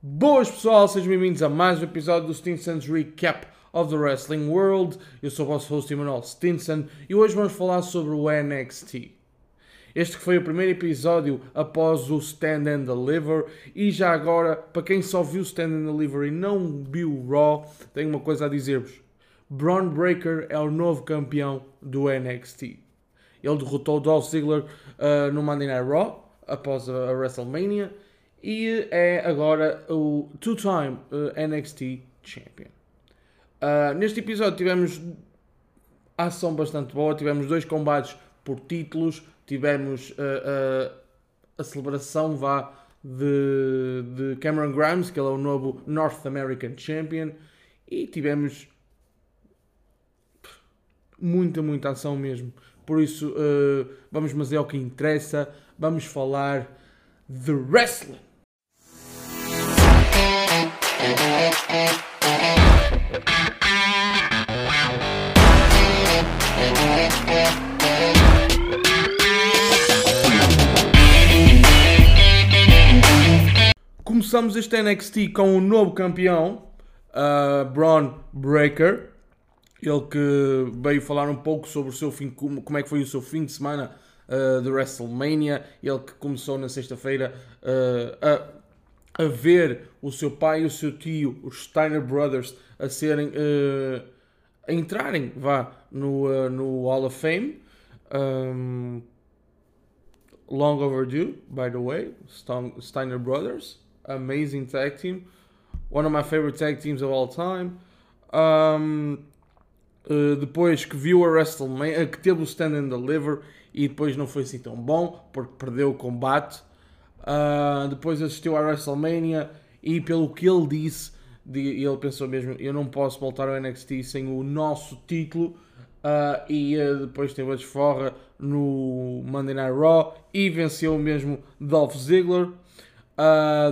Boas pessoal, sejam bem-vindos a mais um episódio do Stinson's Recap of the Wrestling World. Eu sou o vosso host Emanuel Stinson e hoje vamos falar sobre o NXT. Este que foi o primeiro episódio após o Stand and Deliver e já agora, para quem só viu o Stand and Deliver e não viu o Raw, tenho uma coisa a dizer-vos. Braun Breaker é o novo campeão do NXT. Ele derrotou Dolph Ziggler uh, no Monday Night Raw após a WrestleMania e é agora o two-time uh, NXT Champion. Uh, neste episódio tivemos ação bastante boa, tivemos dois combates por títulos, tivemos uh, a celebração vá de, de Cameron Grimes, que ele é o novo North American Champion, e tivemos muita, muita ação mesmo. Por isso, vamos mas é o que interessa, vamos falar de wrestling. Começamos este NXT com um novo campeão, uh, Braun Breaker. Ele que veio falar um pouco sobre o seu fim, como é que foi o seu fim de semana uh, de WrestleMania. Ele que começou na sexta-feira uh, a a ver o seu pai e o seu tio, os Steiner Brothers, a serem uh, a entrarem vá no, uh, no Hall of Fame. Um, long overdue, by the way, Steiner Brothers, amazing tag team, one of my favorite tag teams of all time. Um, uh, depois que viu a WrestleMania, que teve o Stand and Deliver e depois não foi assim tão bom porque perdeu o combate. Uh, depois assistiu à WrestleMania e pelo que ele disse, ele pensou mesmo, eu não posso voltar ao NXT sem o nosso título. Uh, e uh, depois teve a desforra no Monday Night Raw e venceu mesmo Dolph Ziggler.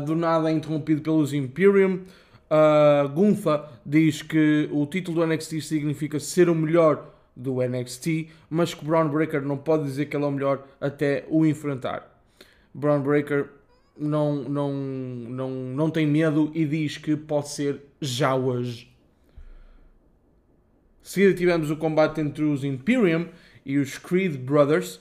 do nada é interrompido pelos Imperium. Uh, diz que o título do NXT significa ser o melhor do NXT, mas que Braun Breaker não pode dizer que ele é o melhor até o enfrentar. Brown Breaker não, não, não, não tem medo e diz que pode ser já hoje. Seguida tivemos o combate entre os Imperium e os Creed Brothers.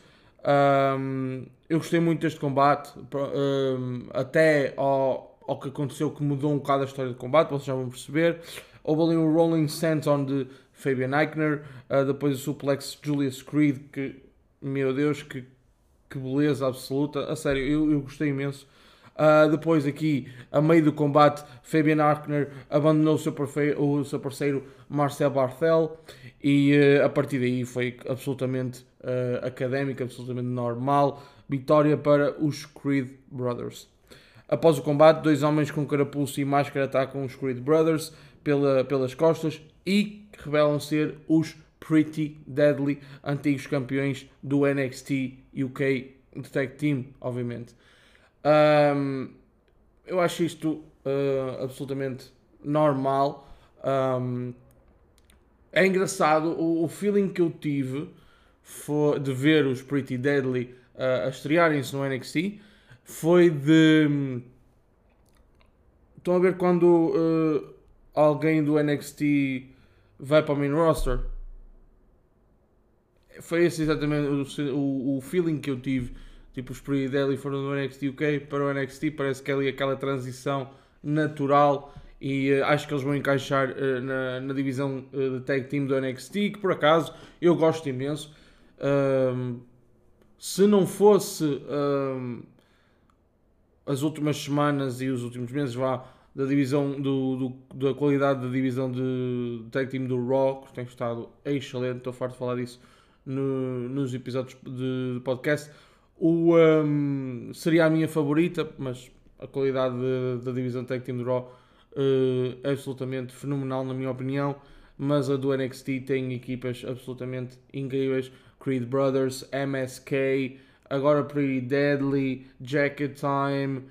Um, eu gostei muito deste combate, um, até ao, ao que aconteceu que mudou um bocado a história do combate, vocês já vão perceber. Houve ali um Rolling Senton de Fabian Eichner, uh, depois o suplex Julius Creed, que, meu Deus, que que beleza absoluta. A sério, eu, eu gostei imenso. Uh, depois aqui, a meio do combate, Fabian Arkner abandonou o seu, o seu parceiro Marcel Barthel e uh, a partir daí foi absolutamente uh, académico, absolutamente normal. Vitória para os Creed Brothers. Após o combate, dois homens com carapuço e máscara atacam os Creed Brothers pela, pelas costas e revelam ser os Pretty Deadly, antigos campeões do NXT UK de Tag Team, obviamente. Um, eu acho isto uh, absolutamente normal. Um, é engraçado o, o, feeling que eu tive foi de ver os Pretty Deadly uh, a estrearem-se no NXT foi de. Estão a ver quando uh, alguém do NXT vai para o main roster? Foi esse exatamente o, o, feeling que eu tive. Tipo, os Pre-Daily foram do NXT UK para o NXT, parece que é ali aquela transição natural e uh, acho que eles vão encaixar uh, na, na, divisão uh, de tag team do NXT, que por acaso eu gosto imenso. se não fosse as últimas semanas e os últimos meses vá da divisão do, do, da qualidade da divisão de tag team do Raw, que tem estado excelente, estou farto de falar disso no, nos episódios de, podcast. O, um, seria a minha favorita, mas a qualidade da divisão Tag Team do Raw uh, é absolutamente fenomenal, na minha opinião. Mas a do NXT tem equipas absolutamente incríveis: Creed Brothers, MSK, agora Pretty Deadly, Jacket Time,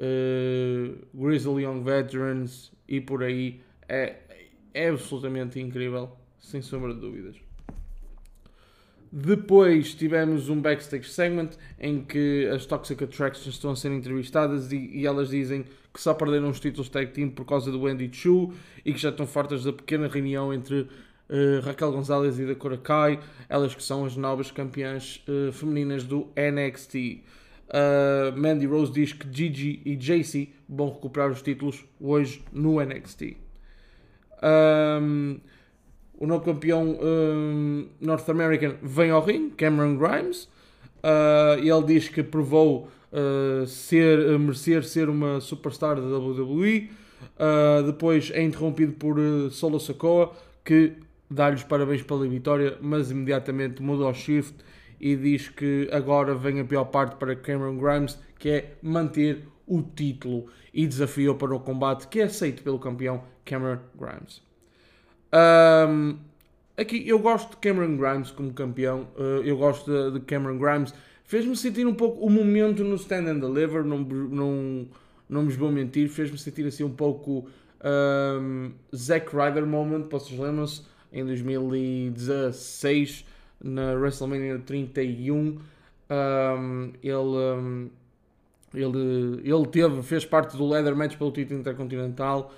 uh, Grizzly Young Veterans e por aí. É, é absolutamente incrível, sem sombra de dúvidas. Depois tivemos um backstage segment em que as Toxic Attractions estão a ser entrevistadas e, e elas dizem que só perderam os títulos tag team por causa do Wendy Chu e que já estão fartas da pequena reunião entre uh, Raquel Gonzalez e Dakota Kai, elas que são as novas campeãs uh, femininas do NXT. Uh, Mandy Rose diz que Gigi e JC vão recuperar os títulos hoje no NXT. Um, o novo campeão um, North American vem ao ring, Cameron Grimes, uh, e ele diz que provou uh, ser, uh, merecer ser uma superstar da WWE. Uh, depois é interrompido por uh, Solo Sokoa, que dá-lhes parabéns pela vitória, mas imediatamente muda ao shift e diz que agora vem a pior parte para Cameron Grimes, que é manter o título e desafiou para o combate que é aceito pelo campeão Cameron Grimes. Um, aqui eu gosto de Cameron Grimes como campeão, uh, eu gosto de, de Cameron Grimes. Fez-me sentir um pouco o momento no Stand and Deliver, não, não, não me vou mentir, fez-me sentir assim um pouco um, Zack Ryder moment, vocês lembram-se? Em 2016, na WrestleMania 31, um, ele, um, ele, ele teve, fez parte do Leather Match pelo título intercontinental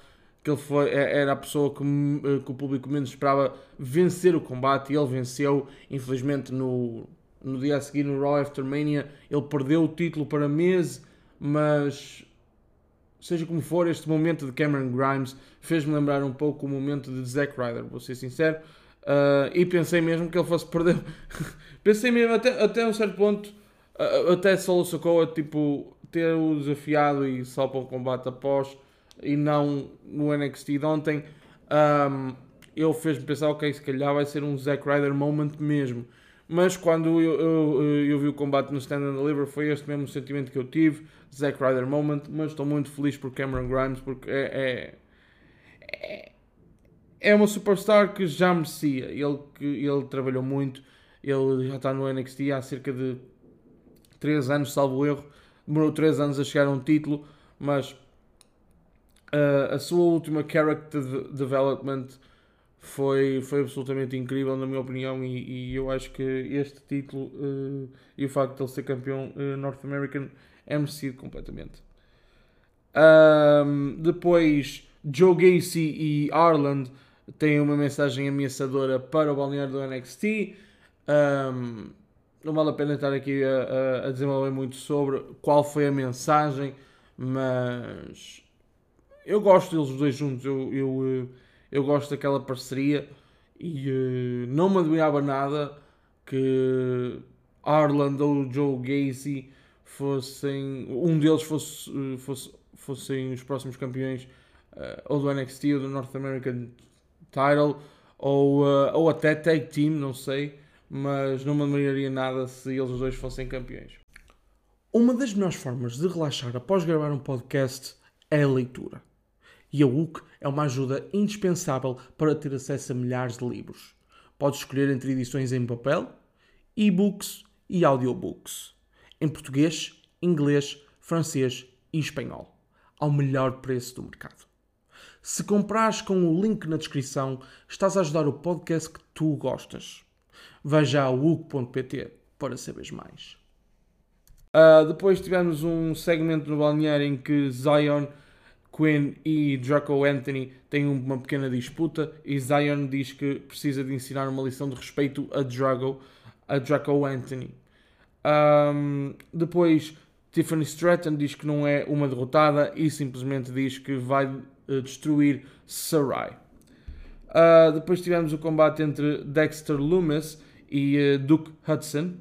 que ele foi, é, era a pessoa que, eh, que, o público menos esperava vencer o combate e ele venceu. Infelizmente, no, no dia a seguir, no Raw After Mania, ele perdeu o título para mês, mas seja como for, este momento de Cameron Grimes fez-me lembrar um pouco o momento de Zack Ryder, vou ser sincero. Uh, e pensei mesmo que ele fosse perder. pensei mesmo, até, até um certo ponto, uh, até Solo Sokoa, tipo, ter o desafiado e só para o combate após e não no NXT de ontem, um, ele fez-me pensar, ok, se calhar vai ser um Zack Ryder moment mesmo. Mas quando eu, eu, eu, vi o combate no Stand and Deliver, foi este mesmo sentimento que eu tive, Zack Ryder moment, mas estou muito feliz por Cameron Grimes, porque é, é, é, é uma superstar que já merecia. Ele, ele trabalhou muito, ele já está no NXT há cerca de 3 anos, salvo erro. Demorou 3 anos a chegar a um título, mas Uh, a sua última character development foi, foi absolutamente incrível, na minha opinião, e, e eu acho que este título uh, e o facto de ele ser campeão uh, North American é merecido completamente. Um, depois, Joe Gacy e Arland têm uma mensagem ameaçadora para o balneário do NXT. Um, não vale a pena estar aqui a, a, a desenvolver muito sobre qual foi a mensagem, mas eu gosto deles dois juntos, eu, eu, eh, eu gosto daquela parceria e uh, não me admirava nada que Arland ou Joe Gacy fossem, um deles fosse, eh, fosse, fossem os próximos campeões uh, ou do NXT ou do North American Title ou, uh, ou até Tag Team, não sei, mas não me admiraria nada se eles dois fossem campeões. Uma das melhores formas de relaxar após gravar um podcast é a leitura e a UC é uma ajuda indispensável para ter acesso a milhares de livros. Podes escolher entre edições em papel, e-books e audiobooks, em português, inglês, francês e espanhol, ao melhor preço do mercado. Se comprares com o link na descrição, estás a ajudar o podcast que tu gostas. Veja a UC.pt para saberes mais. Uh, depois tivemos um segmento no balneário em que Zion Quinn e Draco Anthony têm uma pequena disputa e Zion diz que precisa de ensinar uma lição de respeito a Drago, a Draco Anthony. Um, depois Tiffany Stratton diz que não é uma derrotada e simplesmente diz que vai uh, destruir Sarai. Uh, depois tivemos o combate entre Dexter Loomis e uh, Duke Hudson.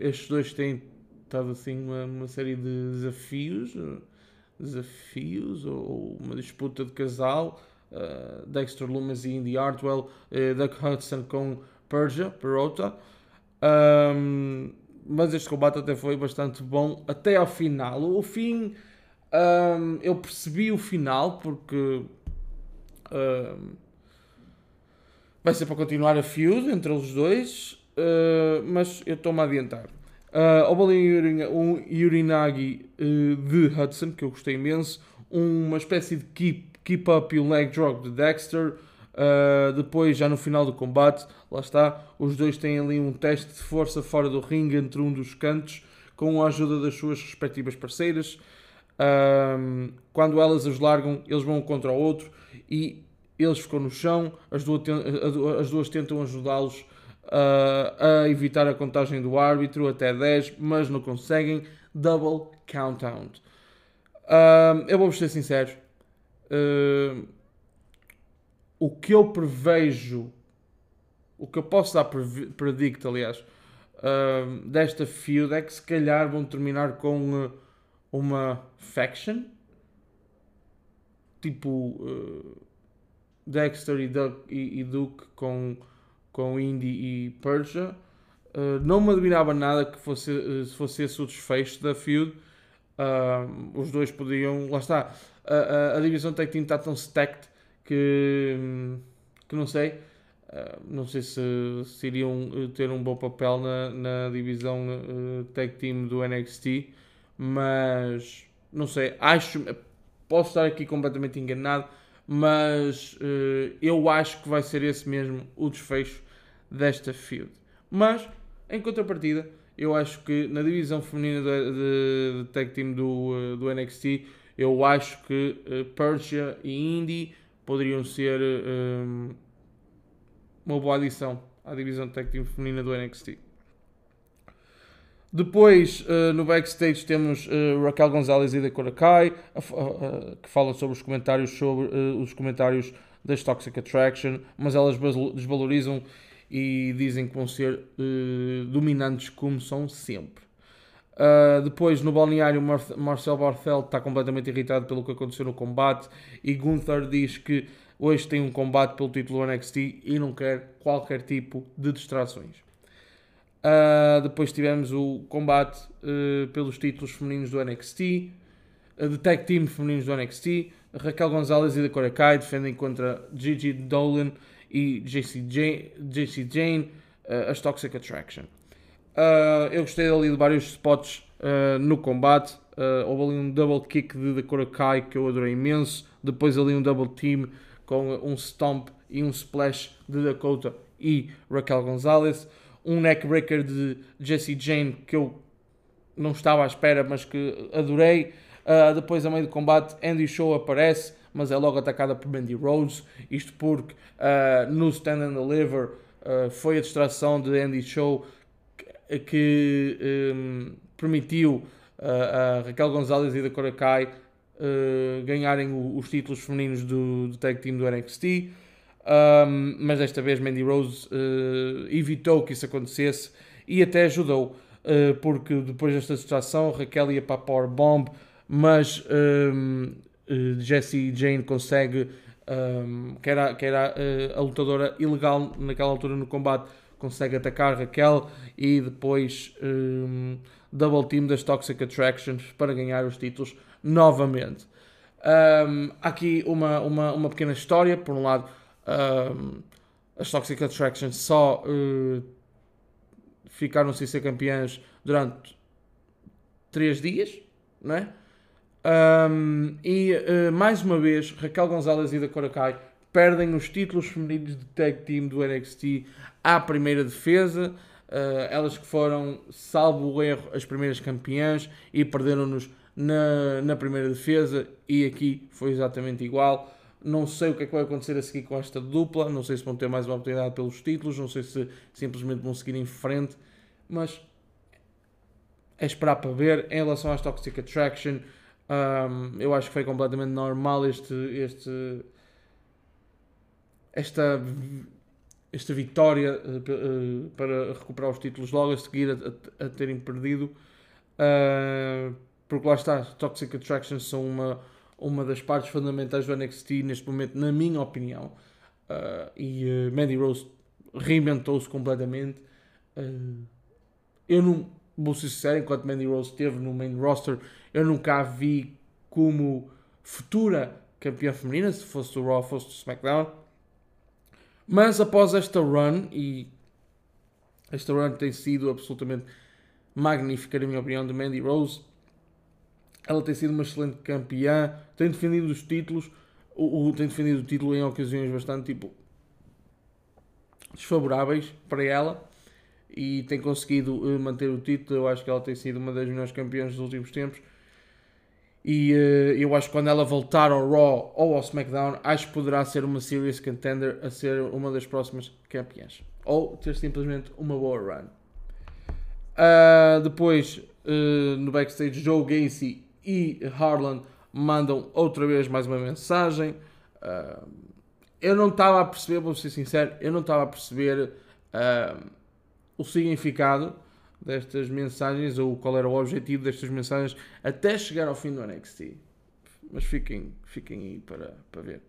estes dois têm estado assim uma, uma série de desafios desafios ou uma disputa de casal. Uh, Dexter Lumis e Indy Hartwell, uh, Doug Hudson com Persia, Perota. Um, mas este combate até foi bastante bom até ao final. O fim, um, eu percebi o final porque um, vai ser para continuar a feud entre os dois, uh, mas eu estou-me a adiantar. Uh, houve ali um Yurinagi uh, de Hudson, que eu gostei imenso. Uma espécie de keep, keep up e leg drop de Dexter. Uh, depois, já no final do combate, lá está, os dois têm ali um teste de força fora do ringue entre um dos cantos, com a ajuda das suas respectivas parceiras. Uh, quando elas os largam, eles vão um contra o outro e eles ficam no chão, as duas, as duas tentam ajudá-los uh, a evitar a contagem do árbitro até 10, mas não conseguem. Double count-out. eu vou-vos ser sincero. Uh, o que eu prevejo, o que eu posso dar predict, aliás, uh, desta feud é que se calhar vão terminar com uh, uma faction, tipo uh, Dexter e, Duke com, com Indy e Persia. Uh, não me admirava nada que fosse, uh, fosse esse o desfecho da feud. Uh, os dois podiam. Lá está. a, a divisão Tag Team está tão stacked que, que não sei. Não sei se, se, iriam ter um bom papel na, na divisão tag team do NXT, mas não sei, acho, posso estar aqui completamente enganado, mas eu acho que vai ser esse mesmo o desfecho desta feud. Mas, em contrapartida, eu acho que na divisão feminina de, de, tag team do, do NXT, eu acho que Persia e Indy poderiam ser um, uma boa adição à divisão de tag team feminina do NXT. Depois, uh, no backstage, temos uh, Raquel Gonzalez e Dakota Kai, uh, que falam sobre os comentários sobre os comentários das Toxic Attraction, mas elas desvalorizam e dizem que vão ser dominantes como são sempre. Uh, depois, no balneário, Mar Marcel Barthel está completamente irritado pelo que aconteceu no combate e Gunther diz que hoje tem um combate pelo título NXT e não quer qualquer tipo de distrações. Uh, depois tivemos o combate uh, pelos títulos femininos do NXT, de tag team femininos do NXT. Raquel Gonzalez e Dakota Kai defendem contra Gigi Dolan e JC Jane, JC Jane as Toxic Attraction. Uh, eu gostei ali de vários spots uh, no combate. Uh, houve ali um double kick de Dakota Kai que eu adorei imenso. Depois ali um double team com um stomp e um splash de Dakota e Raquel Gonzalez. Um neckbreaker de Jesse Jane que eu não estava à espera, mas que adorei. Uh, depois, a meio do combate, Andy Show aparece, mas é logo atacada por Mandy Rose. Isto porque uh, no Stand and Deliver uh, foi a distração de Andy Show que um, permitiu a Raquel Gonzalez e da Korakai uh, ganharem o, os títulos femininos do, do tag team do NXT. Um, mas desta vez Mandy Rose uh, evitou que isso acontecesse e até ajudou, uh, porque depois desta situação Raquel ia para a Power Bomb, mas um, uh, Jessie Jane consegue, um, que era, que era a lutadora ilegal naquela altura no combate, consegue atacar Raquel e depois um, double team das Toxic Attractions para ganhar os títulos novamente. Um, aqui uma, uma, uma pequena história, por um lado, um, as Toxic Attractions só uh, ficaram sem ser campeãs durante 3 dias, não é? Um, e uh, mais uma vez, Raquel Gonzalez e da Korakai perdem os títulos femininos de tag team do NXT à primeira defesa. Uh, elas que foram, salvo o erro, as primeiras campeãs e perderam-nos na, na primeira defesa. E aqui foi exatamente igual. Não sei o que é que vai acontecer a seguir com esta dupla. Não sei se vão ter mais uma oportunidade pelos títulos. Não sei se simplesmente vão seguir em frente. Mas é esperar para ver. Em relação às Toxic Attraction, um, eu acho que foi completamente normal este, este esta, esta vitória uh, para recuperar os títulos logo a seguir a, a, a terem perdido. Uh, porque lá está, Toxic Attraction são uma, uma das partes fundamentais do NXT neste momento, na minha opinião. Uh, e uh, Mandy Rose reinventou-se completamente. Uh, eu não vou ser sincero, enquanto Mandy Rose esteve no main roster, eu nunca a vi como futura campeã feminina, se fosse do Raw, fosse do SmackDown. Mas após esta run, e esta run tem sido absolutamente magnífica, na minha opinião, de Mandy Rose, ela tem sido uma excelente campeã, tem defendido os títulos, o, tem defendido o título em ocasiões bastante tipo desfavoráveis para ela e tem conseguido uh, manter o título. Eu acho que ela tem sido uma das melhores campeãs dos últimos tempos. E uh, eu acho que quando ela voltar ao Raw ou ao SmackDown, acho que poderá ser uma serious contender a ser uma das próximas campeãs. Ou ter simplesmente uma boa run. Uh, depois, no backstage, Joe Gacy e Harlan mandam outra vez mais uma mensagem. eu não estava a perceber, vou ser sincero, eu não estava a perceber o significado destas mensagens ou qual era o objetivo destas mensagens até chegar ao fim do NXT. Mas fiquem, fiquem aí para, para ver.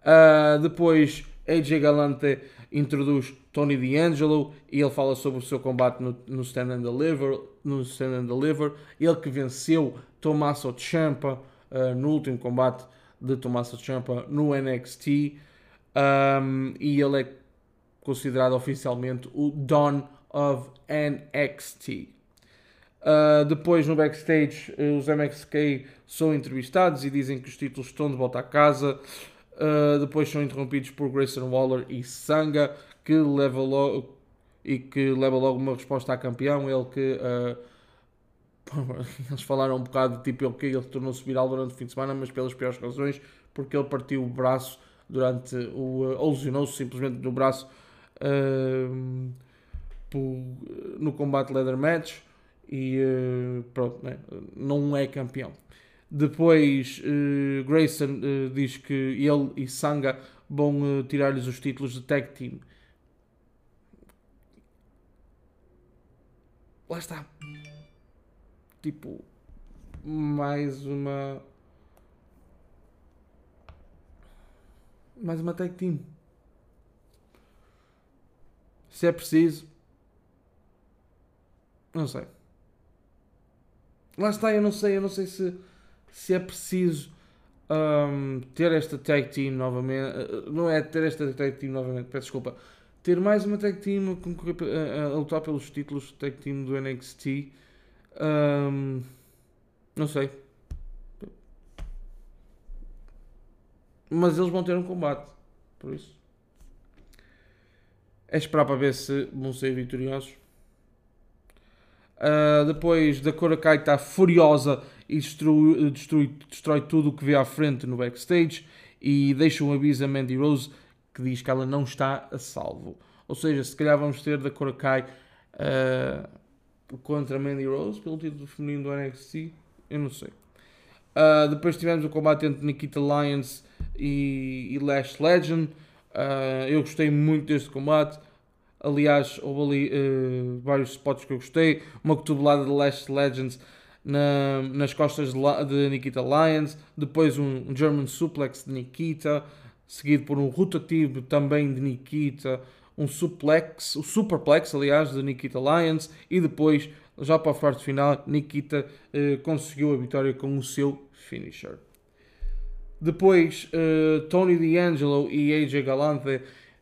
Uh, depois AJ Galante introduz Tony D'Angelo e ele fala sobre o seu combate no, no Stand and Deliver, no Stand and Deliver, ele que venceu Tommaso Ciampa uh, no último combate de Tommaso Ciampa no NXT um, e ele é considerado oficialmente o Dawn of NXT. Uh, depois no backstage os MXK são entrevistados e dizem que os títulos estão de volta a casa. Uh, depois são interrompidos por Grayson Waller e Sanga que leva logo e que leva logo uma resposta a campeão. Ele que uh, eles falaram um bocado tipo ele que ele tornou-se viral durante o fim de semana, mas pelas piores razões, porque ele partiu o braço durante o ou lesionou-se simplesmente no braço no combate leather match e uh, pronto, né? não é campeão. Depois uh, Grayson uh, diz que ele e Sanga vão tirar-lhes os títulos de tag team. Lá está. Tipo, mais uma. Mais uma tag team se é preciso. Não sei. Lá está, eu não sei, eu não sei se, se é preciso um, ter esta tag team novamente. Uh, não é ter esta tag team novamente, peço desculpa. Ter mais uma tag team a, a, a lutar pelos títulos tag team do NXT. Um, não sei. Mas eles vão ter um combate. Por isso. É esperar para ver se vão ser vitoriosos. Uh, depois da Korakai está furiosa e destrói, destrói, destrói tudo o que vê à frente no backstage e deixa um aviso a Mandy Rose que diz que ela não está a salvo. Ou seja, se calhar vamos ter da Korakai uh, contra Mandy Rose pelo título feminino do NXT. Eu não sei. Uh, depois tivemos o combate entre Nikita Lyons e, e Lash Legend. Uh, eu gostei muito deste combate. Aliás, houve ali uh, vários spots que eu gostei. Uma cotovelada de Last Legends na, nas costas de, de, Nikita Lyons. Depois um, German Suplex de Nikita. Seguido por um rotativo também de Nikita. Um suplex, o superplex, aliás, de Nikita Lyons. E depois, já para a parte final, Nikita uh, conseguiu a vitória com o seu finisher. Depois, uh, Tony D'Angelo e AJ Galante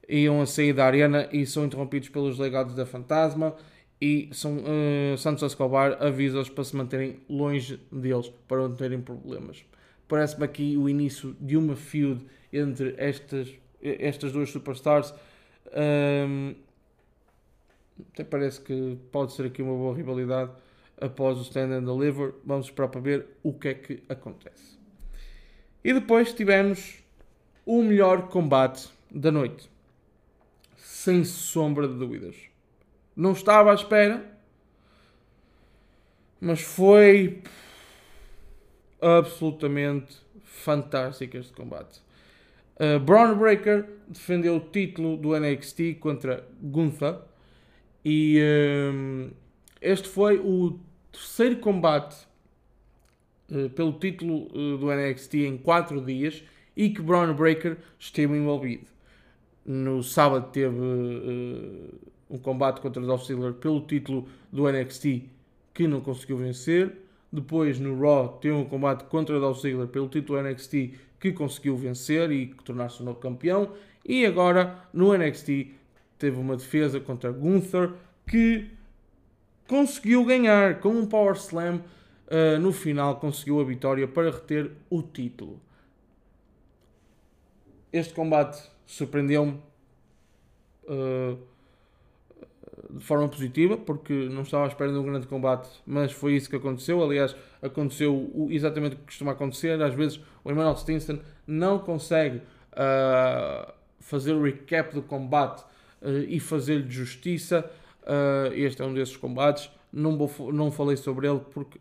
iam a sair da arena e são interrompidos pelos legados da Fantasma e são, uh, Santos Escobar avisa-os para se manterem longe deles, para não terem problemas. Parece-me aqui o início de uma feud entre estas, estas duas superstars. Um, até parece que pode ser aqui uma boa rivalidade após o Stand and Deliver. Vamos esperar para ver o que é que acontece. E depois tivemos o melhor combate da noite. Sem sombra de dúvidas. Não estava à espera, mas foi absolutamente fantástico este combate. Uh, Braun Breaker defendeu o título do NXT contra Gunther e um, este foi o terceiro combate pelo título uh, do NXT em 4 dias e que Braun Breaker esteve envolvido. No sábado teve uh, um combate contra Dolph Ziggler pelo título do NXT que não conseguiu vencer. Depois no Raw teve um combate contra Dolph Ziggler pelo título NXT que conseguiu vencer e tornar-se o novo campeão. E agora no NXT teve uma defesa contra Gunther que conseguiu ganhar com um Power Slam uh, no final conseguiu a vitória para reter o título. Este combate surpreendeu-me uh, de forma positiva, porque não estava à espera de um grande combate, mas foi isso que aconteceu. Aliás, aconteceu exatamente o que costuma acontecer. Às vezes o Emmanuel Stinson não consegue uh, fazer o recap do combate uh, e fazer-lhe justiça. Uh, este é um desses combates. Não, vou, não falei sobre ele porque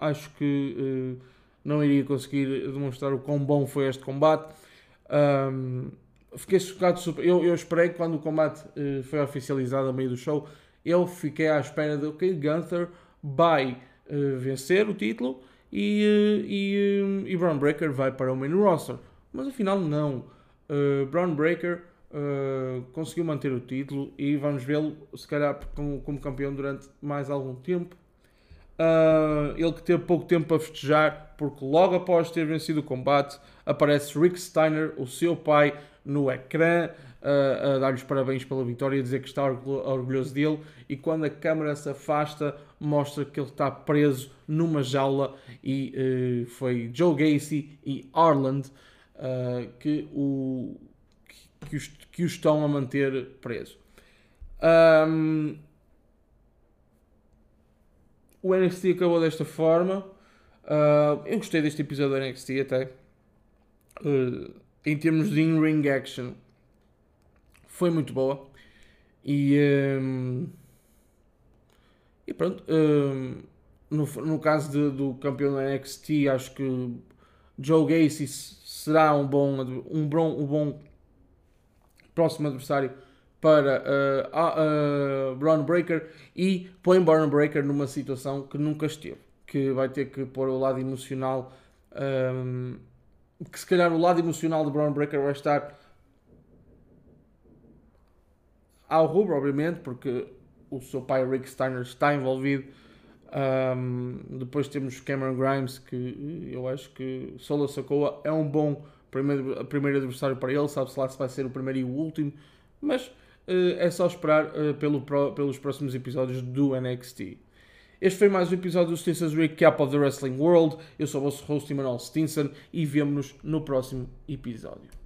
acho que não iria conseguir demonstrar o quão bom foi este combate. Um, fiquei chocado. Eu, eu esperei que quando o combate uh, foi oficializado a meio do show, eu fiquei à espera de ok, Gunther vai uh, vencer o título e, uh, e, e Braun Breaker vai para o main roster. Mas afinal não. Uh, Breaker conseguiu manter o título e vamos vê-lo se calhar como, como campeão durante mais algum tempo. Uh, ele que teve pouco tempo para festejar, porque logo após ter vencido o combate, aparece Rick Steiner, o seu pai, no ecrã, uh, a dar-lhes parabéns pela vitória, a dizer que está orgulhoso dele. E quando a câmera se afasta, mostra que ele está preso numa jaula. E uh, foi Joe Gacy e Arland que, o, que, que, os, que estão a manter preso. Um, o NXT acabou desta forma. Uh, eu gostei deste episódio do NXT até. Uh, em termos de in-ring action, foi muito boa. E, um, e pronto. Um, no, no caso de, do campeão do NXT, acho que Joe Gacy será um bom, um bom, um bom próximo adversário para uh, uh, Braun Breaker e põe Braun Breaker numa situação que nunca esteve, que vai ter que pôr o lado emocional, um, que se calhar o lado emocional de Braun Breaker vai estar ao rubro, obviamente, porque o seu pai Rick Steiner está envolvido. Um, depois temos Cameron Grimes, que eu acho que Solo Sokoa é um bom primeiro, primeiro adversário para ele, sabe-se lá se vai ser o primeiro e o último, mas eh, é só esperar eh, pelo, pelos próximos episódios do NXT. Este foi mais um episódio do Stinson's Recap of the Wrestling World. Eu sou o vosso host Emanuel Stinson e vemo-nos no próximo episódio.